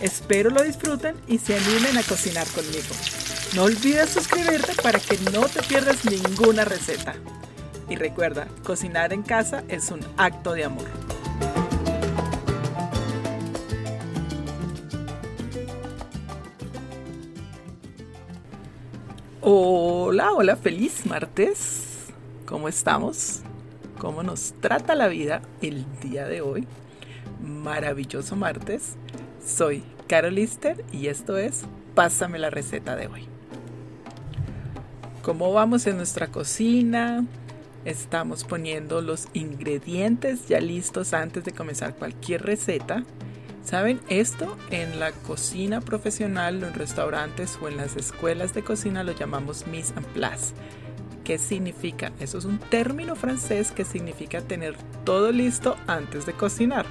Espero lo disfruten y se animen a cocinar conmigo. No olvides suscribirte para que no te pierdas ninguna receta. Y recuerda, cocinar en casa es un acto de amor. Hola, hola, feliz martes. ¿Cómo estamos? ¿Cómo nos trata la vida el día de hoy? Maravilloso martes. Soy Carol Lister y esto es Pásame la receta de hoy. ¿Cómo vamos en nuestra cocina? Estamos poniendo los ingredientes ya listos antes de comenzar cualquier receta. ¿Saben? Esto en la cocina profesional, en restaurantes o en las escuelas de cocina lo llamamos mise en place. ¿Qué significa? Eso es un término francés que significa tener todo listo antes de cocinar.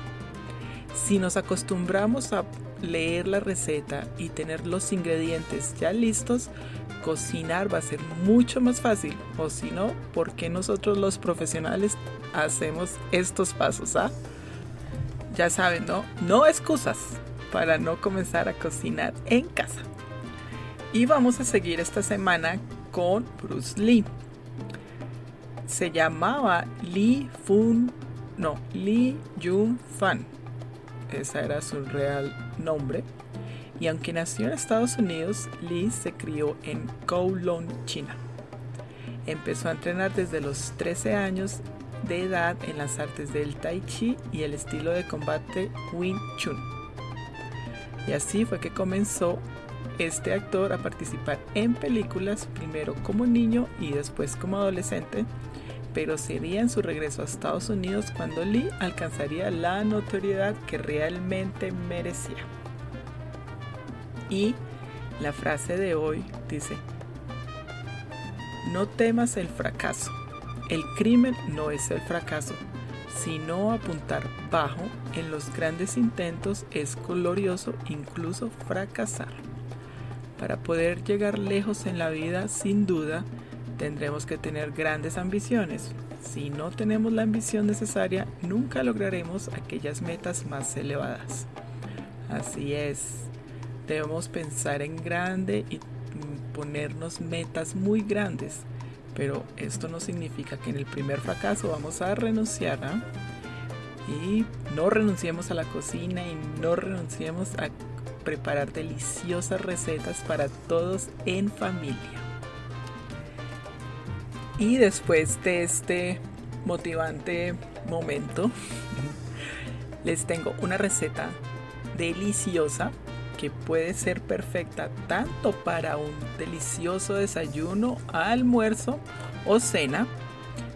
Si nos acostumbramos a leer la receta y tener los ingredientes ya listos, cocinar va a ser mucho más fácil. O si no, ¿por qué nosotros los profesionales hacemos estos pasos? Ah? Ya saben, ¿no? No excusas para no comenzar a cocinar en casa. Y vamos a seguir esta semana con Bruce Lee. Se llamaba Lee Fun, no, Lee Jun Fan. Ese era su real nombre. Y aunque nació en Estados Unidos, Lee se crió en Kowloon, China. Empezó a entrenar desde los 13 años de edad en las artes del Tai Chi y el estilo de combate Wing Chun. Y así fue que comenzó este actor a participar en películas, primero como niño y después como adolescente, pero sería en su regreso a Estados Unidos cuando Lee alcanzaría la notoriedad que realmente merecía. Y la frase de hoy dice, no temas el fracaso, el crimen no es el fracaso, sino apuntar bajo en los grandes intentos es glorioso incluso fracasar. Para poder llegar lejos en la vida, sin duda, tendremos que tener grandes ambiciones. Si no tenemos la ambición necesaria, nunca lograremos aquellas metas más elevadas. Así es, debemos pensar en grande y ponernos metas muy grandes pero esto no significa que en el primer fracaso vamos a renunciar. ¿ah? Y no renunciemos a la cocina y no renunciemos a preparar deliciosas recetas para todos en familia. Y después de este motivante momento, les tengo una receta deliciosa que puede ser perfecta tanto para un delicioso desayuno, almuerzo o cena.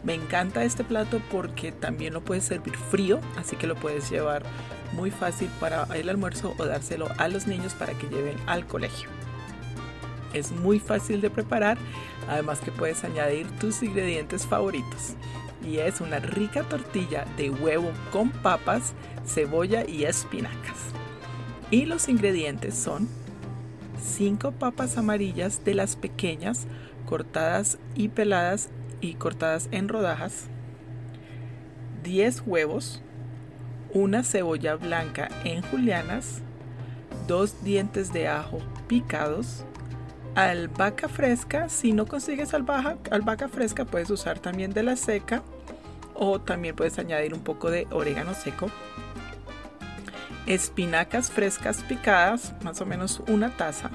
Me encanta este plato porque también lo puedes servir frío, así que lo puedes llevar muy fácil para el almuerzo o dárselo a los niños para que lleven al colegio. Es muy fácil de preparar, además que puedes añadir tus ingredientes favoritos. Y es una rica tortilla de huevo con papas, cebolla y espinacas. Y los ingredientes son 5 papas amarillas de las pequeñas, cortadas y peladas y cortadas en rodajas, 10 huevos, una cebolla blanca en julianas, 2 dientes de ajo picados, albahaca fresca, si no consigues albahaca, albahaca fresca puedes usar también de la seca o también puedes añadir un poco de orégano seco, espinacas frescas picadas, más o menos una taza,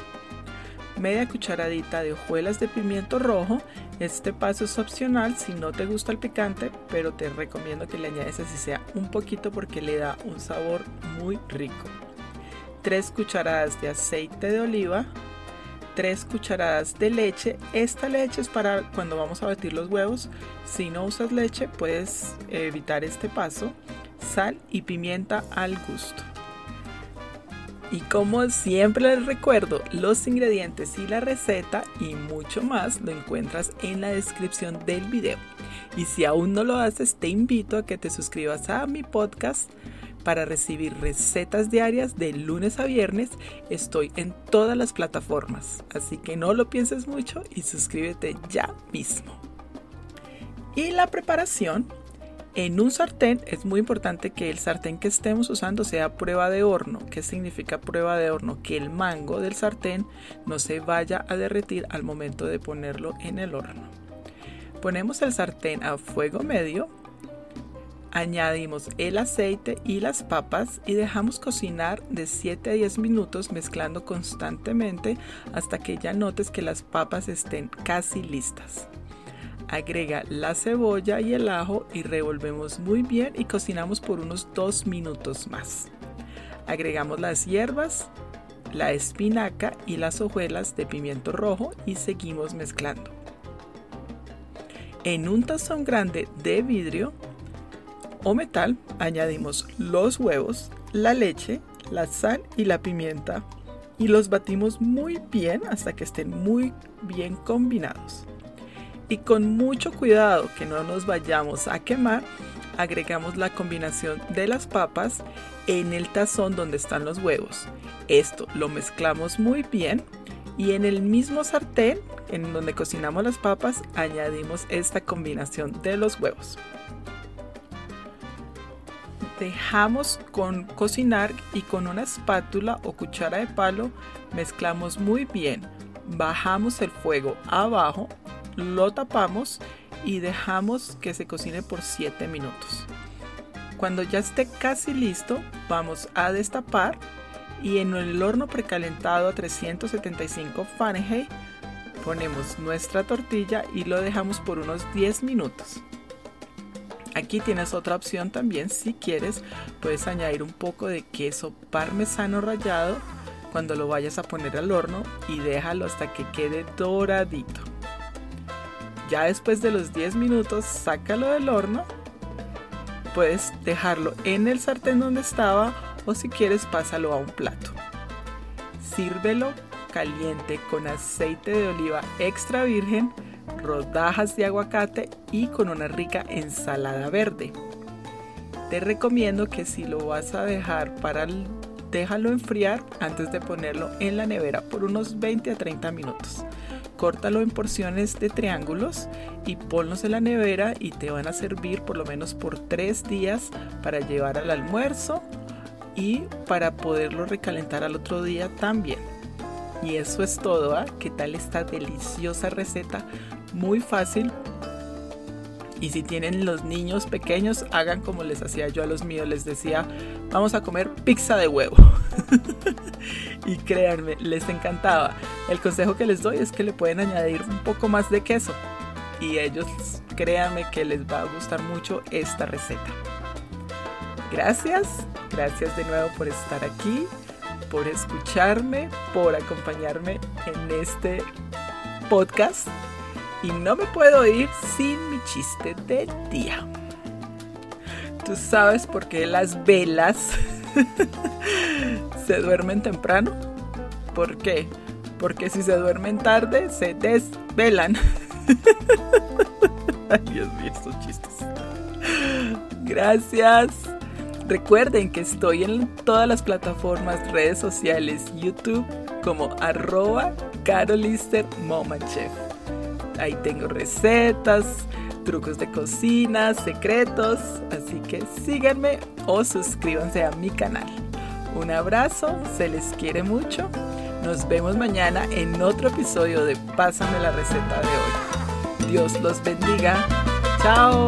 media cucharadita de hojuelas de pimiento rojo. Este paso es opcional si no te gusta el picante, pero te recomiendo que le añades así sea un poquito porque le da un sabor muy rico. 3 cucharadas de aceite de oliva, 3 cucharadas de leche. Esta leche es para cuando vamos a batir los huevos. Si no usas leche, puedes evitar este paso. Sal y pimienta al gusto Y como siempre les recuerdo, los ingredientes y la receta y mucho más lo encuentras en la descripción del video. Y si aún no lo haces, te invito a que te suscribas a mi podcast para recibir recetas diarias de lunes a viernes. Estoy en todas las plataformas, así que no lo pienses mucho y suscríbete ya mismo. Y la preparación en un sartén es muy importante que el sartén que estemos usando sea prueba de horno. ¿Qué significa prueba de horno? Que el mango del sartén no se vaya a derretir al momento de ponerlo en el horno. Ponemos el sartén a fuego medio, añadimos el aceite y las papas y dejamos cocinar de 7 a 10 minutos mezclando constantemente hasta que ya notes que las papas estén casi listas. Agrega la cebolla y el ajo y revolvemos muy bien y cocinamos por unos 2 minutos más. Agregamos las hierbas, la espinaca y las hojuelas de pimiento rojo y seguimos mezclando. En un tazón grande de vidrio o metal añadimos los huevos, la leche, la sal y la pimienta y los batimos muy bien hasta que estén muy bien combinados y con mucho cuidado que no nos vayamos a quemar, agregamos la combinación de las papas en el tazón donde están los huevos. Esto lo mezclamos muy bien y en el mismo sartén en donde cocinamos las papas añadimos esta combinación de los huevos. Dejamos con cocinar y con una espátula o cuchara de palo mezclamos muy bien. Bajamos el fuego abajo lo tapamos y dejamos que se cocine por 7 minutos. Cuando ya esté casi listo, vamos a destapar y en el horno precalentado a 375 Fahrenheit ponemos nuestra tortilla y lo dejamos por unos 10 minutos. Aquí tienes otra opción también, si quieres puedes añadir un poco de queso parmesano rallado cuando lo vayas a poner al horno y déjalo hasta que quede doradito. Ya después de los 10 minutos, sácalo del horno. Puedes dejarlo en el sartén donde estaba o si quieres pásalo a un plato. Sírvelo caliente con aceite de oliva extra virgen, rodajas de aguacate y con una rica ensalada verde. Te recomiendo que si lo vas a dejar para déjalo enfriar antes de ponerlo en la nevera por unos 20 a 30 minutos córtalo en porciones de triángulos y ponlos en la nevera y te van a servir por lo menos por tres días para llevar al almuerzo y para poderlo recalentar al otro día también. Y eso es todo, ¿ah? ¿Qué tal esta deliciosa receta? Muy fácil. Y si tienen los niños pequeños, hagan como les hacía yo a los míos. Les decía, vamos a comer pizza de huevo. y créanme, les encantaba. El consejo que les doy es que le pueden añadir un poco más de queso y ellos créanme que les va a gustar mucho esta receta. Gracias, gracias de nuevo por estar aquí, por escucharme, por acompañarme en este podcast y no me puedo ir sin mi chiste del día. ¿Tú sabes por qué las velas se duermen temprano? ¿Por qué? Porque si se duermen tarde, se desvelan. Ay, Dios mío, estos chistes. Gracias. Recuerden que estoy en todas las plataformas, redes sociales, YouTube como arroba carolister Ahí tengo recetas, trucos de cocina, secretos, así que síganme o suscríbanse a mi canal. Un abrazo, se les quiere mucho. Nos vemos mañana en otro episodio de Pásame la receta de hoy. Dios los bendiga. Chao.